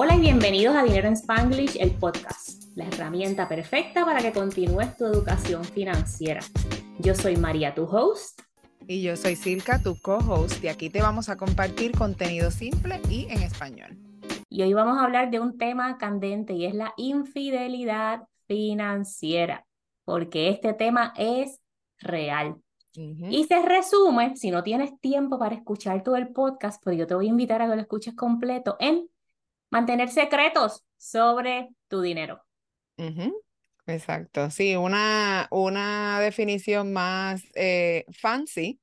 Hola y bienvenidos a Dinero en Spanglish, el podcast, la herramienta perfecta para que continúes tu educación financiera. Yo soy María, tu host. Y yo soy Silka, tu co-host, y aquí te vamos a compartir contenido simple y en español. Y hoy vamos a hablar de un tema candente y es la infidelidad financiera, porque este tema es real. Y se resume, si no tienes tiempo para escuchar todo el podcast, pues yo te voy a invitar a que lo escuches completo en mantener secretos sobre tu dinero. Exacto, sí, una, una definición más eh, fancy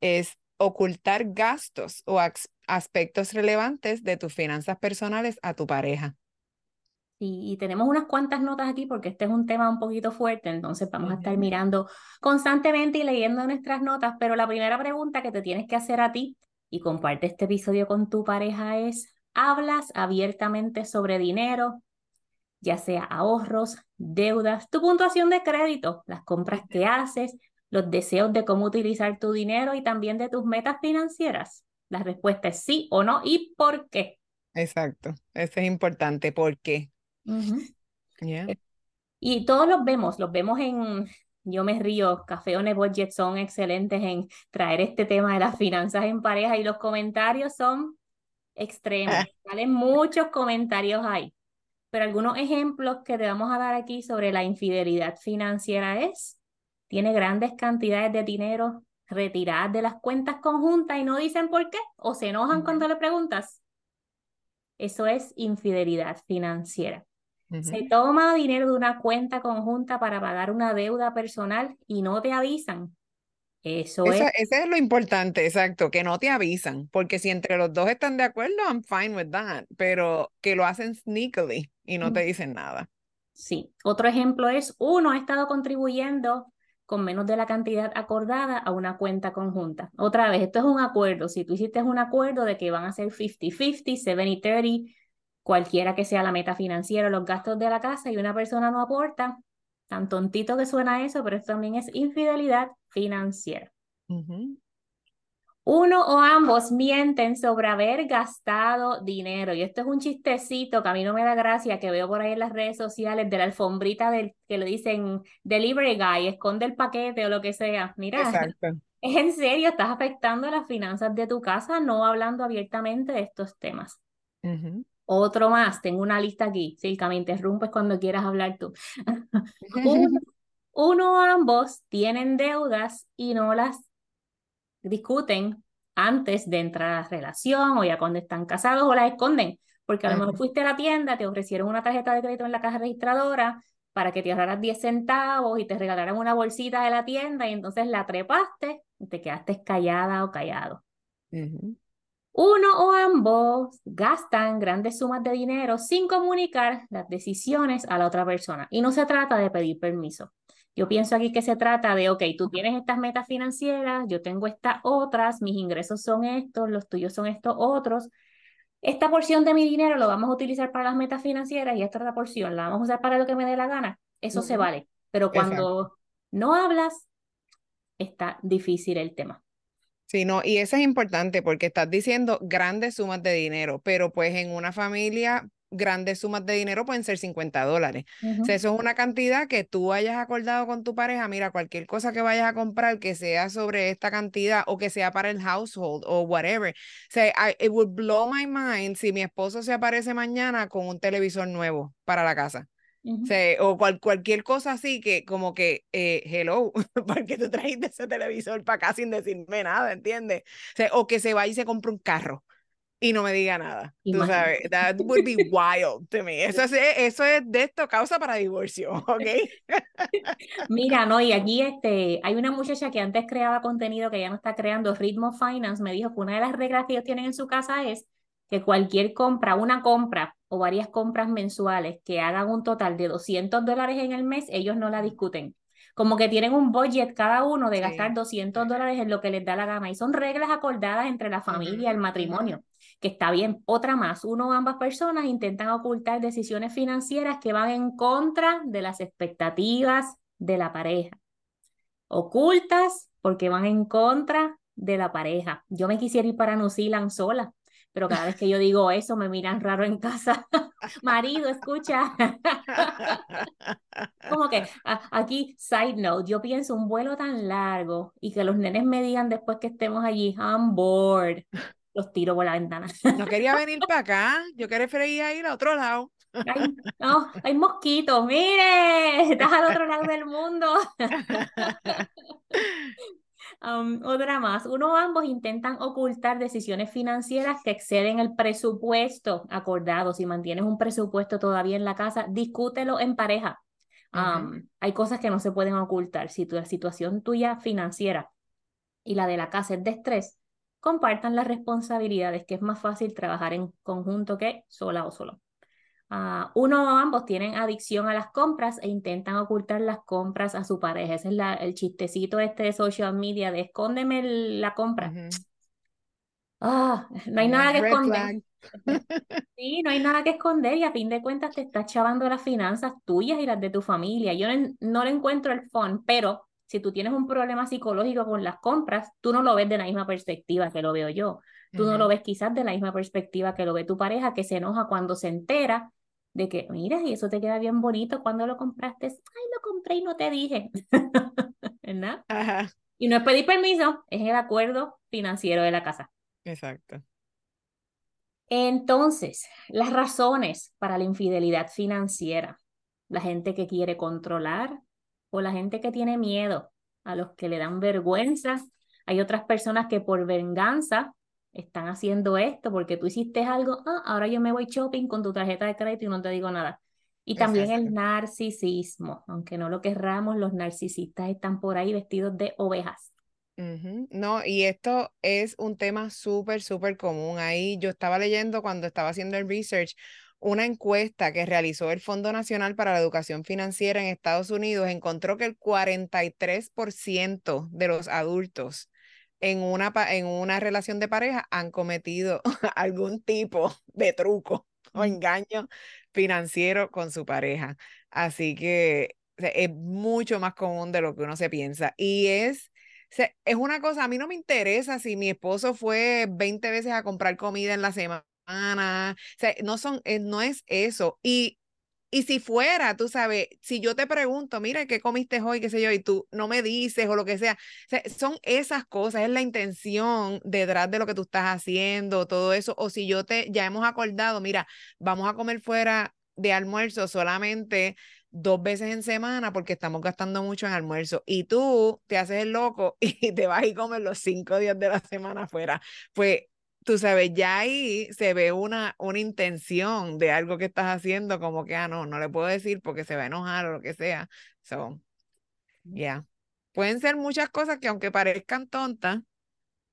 es ocultar gastos o aspectos relevantes de tus finanzas personales a tu pareja. Y, tenemos unas cuantas notas aquí porque este es un tema un poquito fuerte, entonces vamos a estar mirando constantemente y leyendo nuestras notas, pero la primera pregunta que te tienes que hacer a ti y comparte este episodio con tu pareja es, ¿hablas abiertamente sobre dinero? ya sea ahorros, deudas, tu puntuación de crédito, las compras que haces, los deseos de cómo utilizar tu dinero y también de tus metas financieras. La respuesta es sí o no y por qué. Exacto, eso es importante, ¿por qué? Eh, y todos los vemos, los vemos en, yo me río, Café On Budget son excelentes en traer este tema de las finanzas en pareja y los comentarios son extremos, salen muchos comentarios ahí. Pero algunos ejemplos que te vamos a dar aquí sobre la infidelidad financiera es, tiene grandes cantidades de dinero retiradas de las cuentas conjuntas y no dicen por qué o se enojan cuando le preguntas. Eso es infidelidad financiera. Se toma dinero de una cuenta conjunta para pagar una deuda personal y no te avisan. Eso, es. Ese es lo importante, exacto, que no te avisan, porque si entre los dos están de acuerdo, I'm fine with that, pero que lo hacen sneakily y no te dicen nada. Sí, otro ejemplo es, uno ha estado contribuyendo con menos de la cantidad acordada a una cuenta conjunta. Otra vez, esto es un acuerdo. Si tú hiciste un acuerdo de que van a ser 50-50, 70-30, cualquiera que sea la meta financiera, los gastos de la casa y una persona no aporta, tan tontito que suena eso, pero esto también es infidelidad financiera. Uno o ambos mienten sobre haber gastado dinero. Y esto es un chistecito que a mí no me da gracia, que veo por ahí en las redes sociales de la alfombrita del, que le dicen delivery guy, esconde el paquete o lo que sea. Mira, es en serio, estás afectando las finanzas de tu casa no hablando abiertamente de estos temas. Otro más, tengo una lista aquí. Silka, me interrumpes cuando quieras hablar tú. uno o ambos tienen deudas y no las discuten antes de entrar a la relación o ya cuando están casados o la esconden, porque a lo mejor fuiste a la tienda, te ofrecieron una tarjeta de crédito en la caja registradora para que te ahorraras 10 centavos y te regalaran una bolsita de la tienda y entonces la trepaste y te quedaste callada o callado. Uno o ambos gastan grandes sumas de dinero sin comunicar las decisiones a la otra persona y no se trata de pedir permiso. Yo pienso aquí que se trata de, ok, tú tienes estas metas financieras, yo tengo estas otras, mis ingresos son estos, los tuyos son estos otros. Esta porción de mi dinero lo vamos a utilizar para las metas financieras y esta otra porción la vamos a usar para lo que me dé la gana. Eso se vale. Pero cuando no hablas, está difícil el tema. Sí, no, y eso es importante porque estás diciendo grandes sumas de dinero, pero pues en una familia grandes sumas de dinero pueden ser 50 dólares. o sea, eso es una cantidad que tú hayas acordado con tu pareja, mira, cualquier cosa que vayas a comprar que sea sobre esta cantidad o que sea para el household o whatever. O sea, it would blow my mind si mi esposo se aparece mañana con un televisor nuevo para la casa. O, cualquier cosa así que como que, eh, hello, ¿por qué tú trajiste ese televisor para acá sin decirme nada, entiendes? O, sea, o que se vaya y se compre un carro y no me diga nada. Tú sabes, that would be wild to me. Eso es, eso es de esto causa para divorcio, ¿ok? Mira, no, y aquí este, hay una muchacha que antes creaba contenido que ya no está creando, Ritmo Finance, me dijo que una de las reglas que ellos tienen en su casa es que cualquier compra, una compra o varias compras mensuales que hagan un total de 200 dólares en el mes, ellos no la discuten como que tienen un budget cada uno de gastar 200 dólares en lo que les da la gana. Y son reglas acordadas entre la familia, y el matrimonio, que está bien. Otra más, uno o ambas personas intentan ocultar decisiones financieras que van en contra de las expectativas de la pareja. Ocultas porque van en contra de la pareja. Yo me quisiera ir para New Zealand sola, pero cada vez que yo digo eso me miran raro en casa. Marido, escucha. Como que aquí, side note, yo pienso un vuelo tan largo y que los nenes me digan después que estemos allí, I'm bored, los tiro por la ventana. No quería venir para acá, yo quería ir a otro lado. No, hay mosquitos, mire, estás al otro lado del mundo. Um, otra más, uno o ambos intentan ocultar decisiones financieras que exceden el presupuesto acordado. Si mantienes un presupuesto todavía en la casa, discútelo en pareja. Um, hay cosas que no se pueden ocultar. Si tu, la situación tuya financiera y la de la casa es de estrés, compartan las responsabilidades, que es más fácil trabajar en conjunto que sola o solo. Uh, uno o ambos tienen adicción a las compras e intentan ocultar las compras a su pareja. Ese es la, el chistecito este de social media de escóndeme la compra. Ah, no hay nada que esconder. Sí, no hay nada que esconder y a fin de cuentas te estás chavando las finanzas tuyas y las de tu familia. Yo no, no le encuentro el fondo, pero si tú tienes un problema psicológico con las compras, tú no lo ves de la misma perspectiva que lo veo yo. Tú no lo ves quizás de la misma perspectiva que lo ve tu pareja, que se enoja cuando se entera de que, mira, y eso te queda bien bonito, cuando lo compraste? Ay, lo compré y no te dije, ¿verdad? Y no es pedir permiso, es el acuerdo financiero de la casa. Exacto. Entonces, las razones para la infidelidad financiera. La gente que quiere controlar o la gente que tiene miedo, a los que le dan vergüenza. Hay otras personas que por venganza están haciendo esto porque tú hiciste algo, ah, ahora yo me voy shopping con tu tarjeta de crédito y no te digo nada. Y también el narcisismo, aunque no lo querramos, los narcisistas están por ahí vestidos de ovejas. No, y esto es un tema súper, súper común. Ahí yo estaba leyendo cuando estaba haciendo el research una encuesta que realizó el Fondo Nacional para la Educación Financiera en Estados Unidos, encontró que el 43% de los adultos en una, en una relación de pareja han cometido algún tipo de truco o engaño financiero con su pareja. Así que es mucho más común de lo que uno se piensa. Y es, es una cosa, a mí no me interesa si mi esposo fue 20 veces a comprar comida en la semana. O sea, no, son, eh, no es eso. Y y si fuera, tú sabes, si yo te pregunto, mira, ¿qué comiste hoy? ¿Qué sé yo? Y tú no me dices o lo que sea. son esas cosas, es la intención detrás de lo que tú estás haciendo, todo eso. O si yo te, ya hemos acordado, mira, vamos a comer fuera de almuerzo solamente dos veces en semana porque estamos gastando mucho en almuerzo y tú te haces el loco y te vas y comer los cinco días de la semana afuera. Pues tú sabes, ya ahí se ve una, una intención de algo que estás haciendo, como que, ah, no, no le puedo decir porque se va a enojar o lo que sea. So, ya. Pueden ser muchas cosas que aunque parezcan tontas,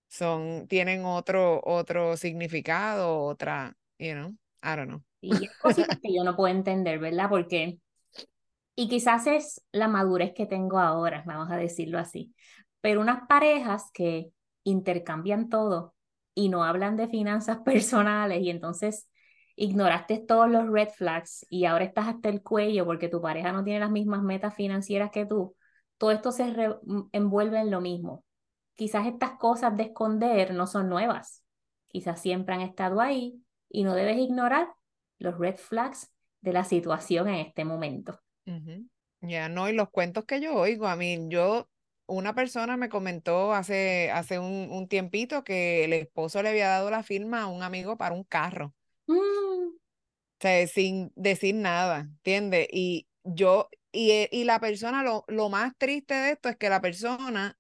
son, tienen otro, otro significado, otra, you know, I don't know. Y es cositas que yo no puedo entender, ¿verdad? Porque, y quizás es la madurez que tengo ahora, vamos a decirlo así, pero unas parejas que intercambian todo, y no hablan de finanzas personales y entonces ignoraste todos los red flags y ahora estás hasta el cuello porque tu pareja no tiene las mismas metas financieras que tú, todo esto se mm, envuelve en lo mismo. Quizás estas cosas de esconder no son nuevas, quizás siempre han estado ahí y no debes ignorar los red flags de la situación en este momento. Ya no, y los cuentos que yo oigo, a mí, yo una persona me comentó hace, hace un, tiempito que el esposo le había dado la firma a un amigo para un carro. Mm. O sea, sin decir nada, ¿entiendes? Y yo, y, eh, y la persona, lo, lo más triste de esto es que la persona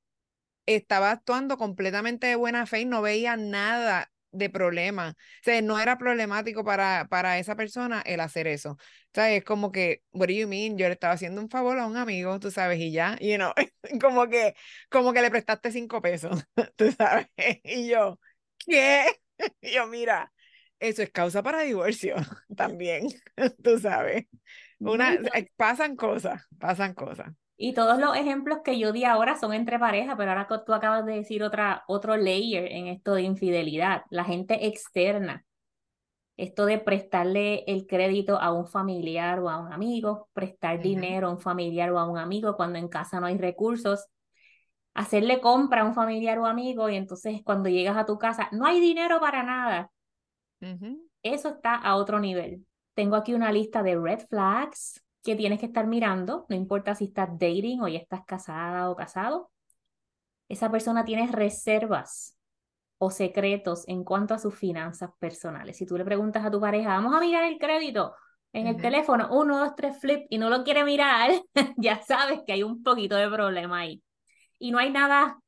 estaba actuando completamente de buena fe y no veía nada de problema. O sea, no era problemático para, para esa persona el hacer eso. O sea, es como que, what do you mean? Yo le estaba haciendo un favor a un amigo, tú sabes, y ya, you know, como que, como que le prestaste cinco pesos, tú sabes, y yo, ¿qué? Y yo, mira, eso es causa para divorcio también, tú sabes. Una, pasan cosas, pasan cosas. Y todos los ejemplos que yo di ahora son entre parejas, pero ahora tú acabas de decir otra, otro layer en esto de infidelidad, la gente externa. Esto de prestarle el crédito a un familiar o a un amigo, prestar dinero a un familiar o a un amigo cuando en casa no hay recursos, hacerle compra a un familiar o amigo y entonces cuando llegas a tu casa no hay dinero para nada. Eso está a otro nivel. Tengo aquí una lista de red flags que tienes que estar mirando, no importa si estás dating o ya estás casada o casado. Esa persona tiene reservas o secretos en cuanto a sus finanzas personales. Si tú le preguntas a tu pareja, vamos a mirar el crédito en el teléfono, uno, dos, tres, flip, y no lo quiere mirar, ya sabes que hay un poquito de problema ahí. Y no hay nada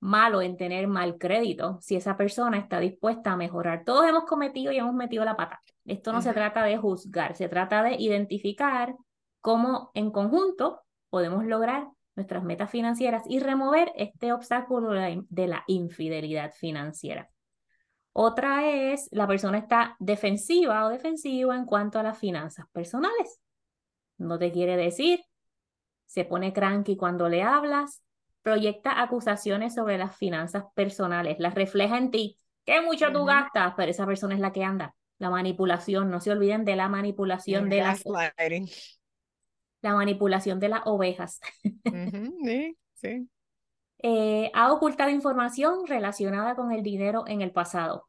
malo en tener mal crédito si esa persona está dispuesta a mejorar. Todos hemos cometido y hemos metido la pata. Esto no se trata de juzgar, se trata de identificar cómo en conjunto podemos lograr nuestras metas financieras y remover este obstáculo de la infidelidad financiera. Otra es la persona está defensiva o defensivo en cuanto a las finanzas personales. No te quiere decir, se pone cranky cuando le hablas, proyecta acusaciones sobre las finanzas personales, las refleja en ti. ¿Qué mucho tú gastas? Pero esa persona es la que anda. La manipulación, no se olviden de la manipulación de las la manipulación de las ovejas. sí, sí. Eh, ha ocultado información relacionada con el dinero en el pasado.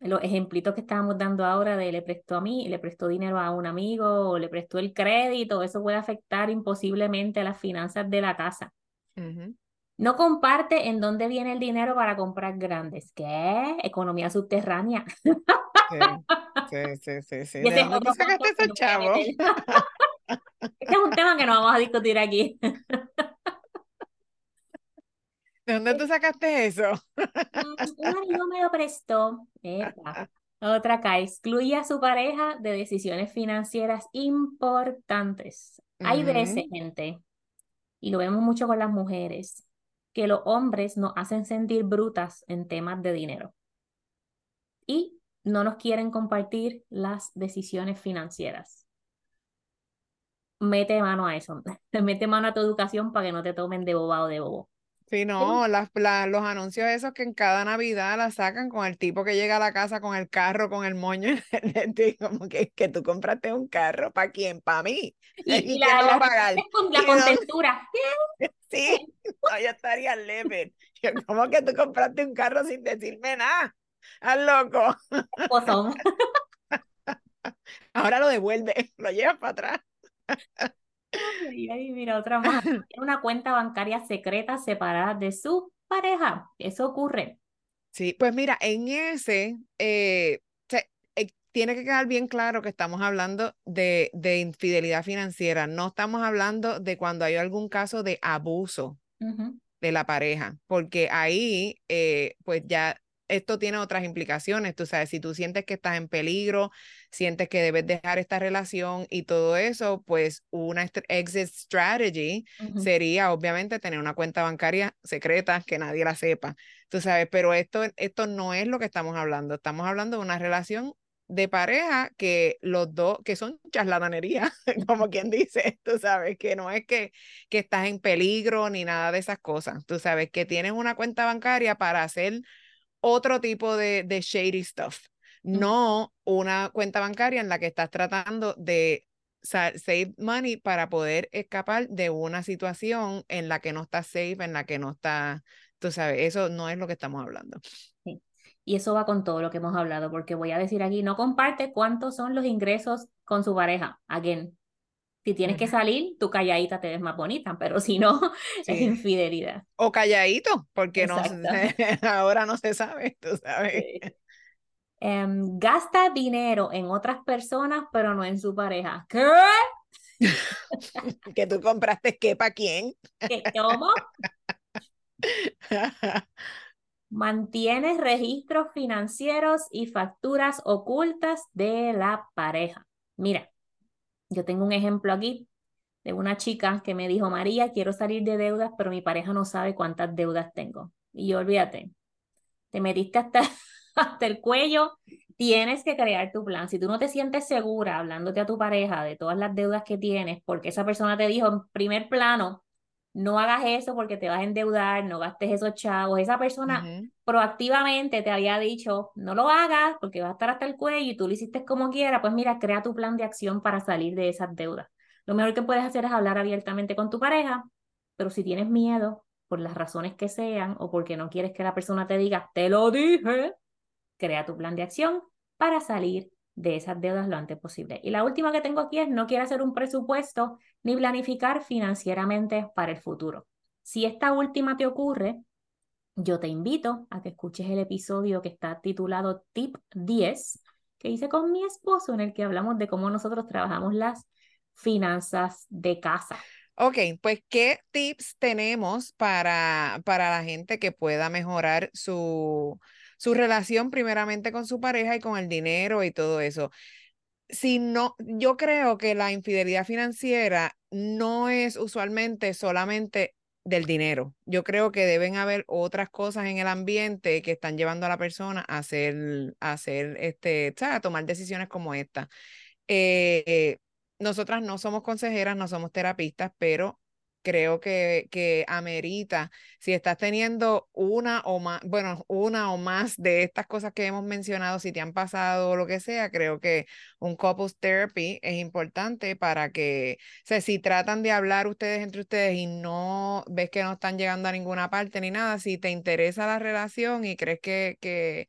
Los ejemplitos que estábamos dando ahora de le prestó a mí, le prestó dinero a un amigo, o le prestó el crédito, eso puede afectar imposiblemente a las finanzas de la casa. No comparte en dónde viene el dinero para comprar grandes. ¿Qué? Economía subterránea. Sí, sí, sí, sí. ¿De dónde sacaste ese chavo? Este es un tema que no vamos a discutir aquí. ¿De dónde tú sacaste eso? Mm, un amigo me lo prestó. Otra acá, excluye a su pareja de decisiones financieras importantes. Hay veces, gente, y lo vemos mucho con las mujeres, que los hombres nos hacen sentir brutas en temas de dinero. Y no nos quieren compartir las decisiones financieras mete mano a eso, mete mano a tu educación para que no te tomen de bobado de bobo. Sí, no, las, los anuncios esos que en cada Navidad la sacan con el tipo que llega a la casa con el carro, con el moño, como que, que tú compraste un carro, ¿para quién? ¿Para mí? Y, la, la, pagar? la contentura. Sí, no, yo estaría leve. ¿Cómo que tú compraste un carro sin decirme nada? ¡Al loco! Ahora lo devuelve, lo llevas para atrás. Ay, mira, otra más. una cuenta bancaria secreta separada de su pareja. Eso ocurre. Sí, pues mira, en ese eh, eh, tiene que quedar bien claro que estamos hablando de, de, infidelidad financiera. No estamos hablando de cuando hay algún caso de abuso de la pareja, porque ahí, eh, pues ya esto tiene otras implicaciones, tú sabes, si tú sientes que estás en peligro, sientes que debes dejar esta relación y todo eso, pues una exit strategy sería obviamente tener una cuenta bancaria secreta que nadie la sepa, tú sabes, pero esto, esto no es lo que estamos hablando, estamos hablando de una relación de pareja que los dos, que son charlatanería, como quien dice, tú sabes, que no es que, que estás en peligro ni nada de esas cosas, tú sabes, que tienes una cuenta bancaria para hacer otro tipo de, de shady stuff, no una cuenta bancaria en la que estás tratando de save money para poder escapar de una situación en la que no estás safe, en la que no estás, tú sabes, eso no es lo que estamos hablando. Y eso va con todo lo que hemos hablado, porque voy a decir aquí, no comparte cuántos son los ingresos con su pareja. Again, si tienes que salir, tu calladita te ves más bonita, pero si no, es infidelidad. O calladito, porque no, ahora no se sabe, tú sabes. Em, gasta dinero en otras personas, pero no en su pareja. ¿Qué? que tú compraste qué para quién. ¿Qué, ¿Cómo? Mantienes registros financieros y facturas ocultas de la pareja. Mira, yo tengo un ejemplo aquí de una chica que me dijo, María, quiero salir de deudas, pero mi pareja no sabe cuántas deudas tengo. Y yo, olvídate, te metiste hasta, hasta el cuello, tienes que crear tu plan. Si tú no te sientes segura hablándote a tu pareja de todas las deudas que tienes, porque esa persona te dijo en primer plano, no hagas eso porque te vas a endeudar, no gastes esos chavos. Esa persona proactivamente te había dicho, no lo hagas porque va a estar hasta el cuello y tú lo hiciste como quiera, pues mira, crea tu plan de acción para salir de esas deudas. Lo mejor que puedes hacer es hablar abiertamente con tu pareja, pero si tienes miedo, por las razones que sean, o porque no quieres que la persona te diga, te lo dije, crea tu plan de acción para salir de esas deudas lo antes posible. Y la última que tengo aquí es no quiero hacer un presupuesto ni planificar financieramente para el futuro. Si esta última te ocurre, yo te invito a que escuches el episodio que está titulado Tip 10, que hice con mi esposo, en el que hablamos de cómo nosotros trabajamos las finanzas de casa. Ok, pues ¿qué tips tenemos para, para la gente que pueda mejorar su, su relación primeramente con su pareja y con el dinero y todo eso? Si no, yo creo que la infidelidad financiera no es usualmente solamente del dinero. Yo creo que deben haber otras cosas en el ambiente que están llevando a la persona a hacer, a hacer este, a tomar decisiones como esta. Eh, nosotras no somos consejeras, no somos terapistas, pero creo que, que amerita, si estás teniendo una o más, bueno, una o más de estas cosas que hemos mencionado, si te han pasado o lo que sea, creo que un couples therapy es importante para que, si tratan de hablar ustedes entre ustedes y no ves que no están llegando a ninguna parte ni nada, si te interesa la relación y crees que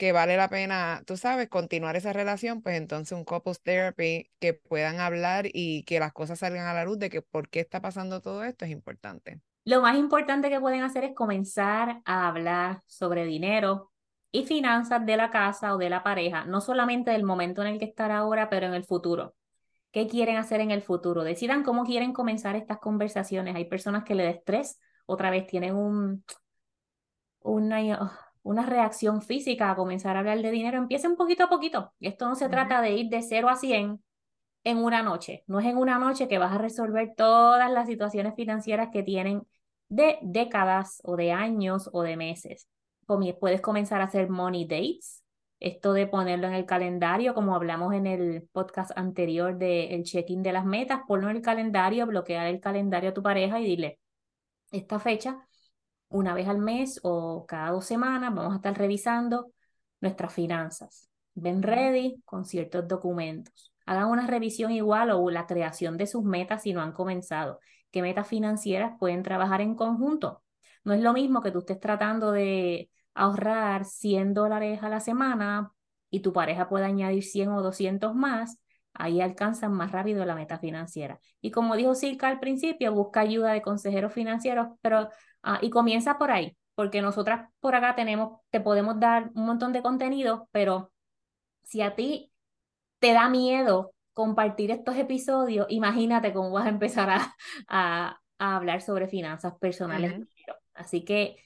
que vale la pena, tú sabes, continuar esa relación, pues entonces un couples therapy que puedan hablar y que las cosas salgan a la luz de que por qué está pasando todo esto es importante. Lo más importante que pueden hacer es comenzar a hablar sobre dinero y finanzas de la casa o de la pareja, no solamente del momento en el que están ahora, pero en el futuro. ¿Qué quieren hacer en el futuro? Decidan cómo quieren comenzar estas conversaciones. Hay personas que le da estrés, otra vez tienen un, una, una reacción física a comenzar a hablar de dinero, empiece un poquito a poquito. Esto no se trata de ir de 0 a 100 en una noche. No es en una noche que vas a resolver todas las situaciones financieras que tienen de décadas o de años o de meses. Puedes comenzar a hacer money dates, esto de ponerlo en el calendario, como hablamos en el podcast anterior del el check-in de las metas, ponlo en el calendario, bloquear el calendario a tu pareja y dile, esta fecha una vez al mes o cada dos semanas vamos a estar revisando nuestras finanzas. Ven ready con ciertos documentos. Hagan una revisión igual o la creación de sus metas si no han comenzado. ¿Qué metas financieras pueden trabajar en conjunto? No es lo mismo que tú estés tratando de ahorrar 100 dólares a la semana y tu pareja pueda añadir 100 o 200 más, ahí alcanzan más rápido la meta financiera. Y como dijo Silka al principio, busca ayuda de consejeros financieros, pero Ah, y comienza por ahí, porque nosotras por acá tenemos, te podemos dar un montón de contenido, pero si a ti te da miedo compartir estos episodios, imagínate cómo vas a empezar a, a, hablar sobre finanzas personales. Así que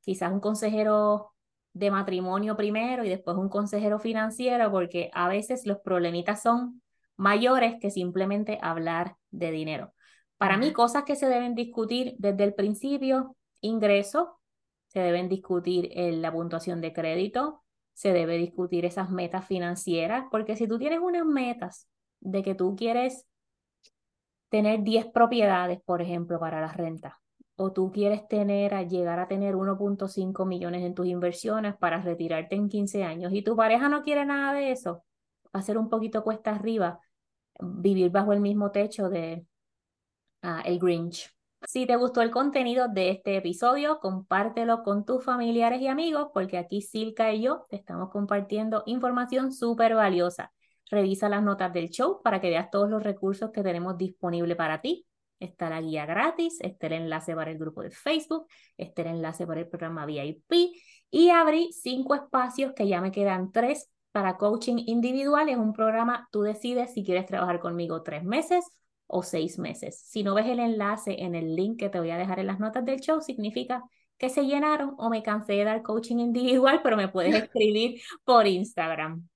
quizás un consejero de matrimonio primero y después un consejero financiero, porque a veces los problemitas son mayores que simplemente hablar de dinero. Para mí, cosas que se deben discutir desde el principio, ingreso, se deben discutir en la puntuación de crédito, se debe discutir esas metas financieras, porque si tú tienes unas metas de que tú quieres tener 10 propiedades, por ejemplo, para la renta, o tú quieres tener, llegar a tener 1.5 millones en tus inversiones para retirarte en 15 años y tu pareja no quiere nada de eso, va a ser un poquito cuesta arriba vivir bajo el mismo techo de el Grinch. Si te gustó el contenido de este episodio, compártelo con tus familiares y amigos, porque aquí Silka y yo te estamos compartiendo información súper valiosa. Revisa las notas del show para que veas todos los recursos que tenemos disponible para ti. Está la guía gratis, está el enlace para el grupo de Facebook, está el enlace para el programa VIP y abrí cinco espacios que ya me quedan tres para coaching individual. Es un programa, tú decides si quieres trabajar conmigo tres meses o seis meses. Si no ves el enlace en el link que te voy a dejar en las notas del show, significa que se llenaron o me cansé de dar coaching individual, pero me puedes escribir por Instagram.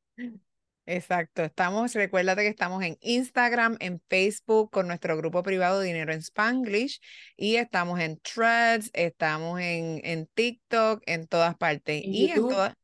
Exacto, estamos, recuérdate que estamos en Instagram, en Facebook con nuestro grupo privado Dinero en Spanglish y estamos en Threads, estamos en, en TikTok, en todas partes y en todas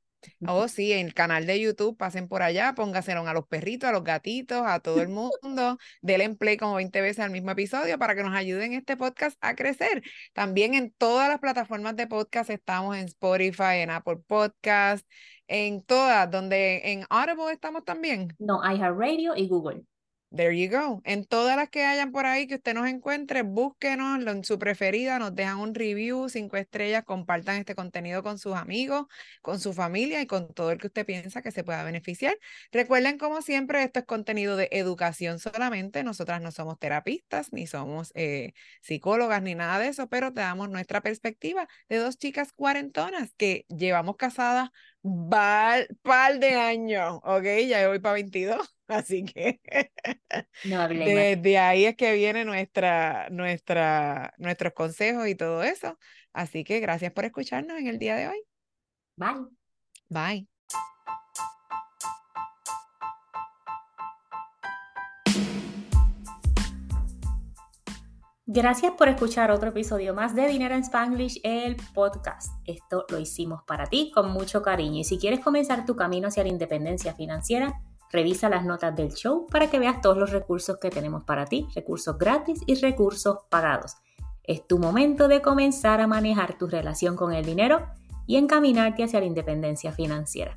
Oh, sí, en el canal de YouTube, pasen por allá, póngaselo a los perritos, a los gatitos, a todo el mundo, denle play como 20 veces al mismo episodio para que nos ayuden este podcast a crecer. También en todas las plataformas de podcast estamos en Spotify, en Apple Podcast, en todas, donde en Audible estamos también. No, iHeartRadio y Google. There you go. En todas las que hayan por ahí que usted nos encuentre, búsquenos en su preferida, nos dejan un review, cinco estrellas, compartan este contenido con sus amigos, con su familia y con todo el que usted piensa que se pueda beneficiar. Recuerden, como siempre, esto es contenido de educación solamente. Nosotras no somos terapistas, ni somos eh, psicólogas, ni nada de eso, pero te damos nuestra perspectiva de dos chicas cuarentonas que llevamos casadas par de años, ¿ok? Ya voy para 22. Así que no desde ahí es que viene nuestra, nuestra, nuestros consejos y todo eso. Así que gracias por escucharnos en el día de hoy. Bye. Bye. Gracias por escuchar otro episodio más de Dinero en Spanglish, el podcast. Esto lo hicimos para ti con mucho cariño y si quieres comenzar tu camino hacia la independencia financiera, Revisa las notas del show para que veas todos los recursos que tenemos para ti, recursos gratis y recursos pagados. Es tu momento de comenzar a manejar tu relación con el dinero y encaminarte hacia la independencia financiera.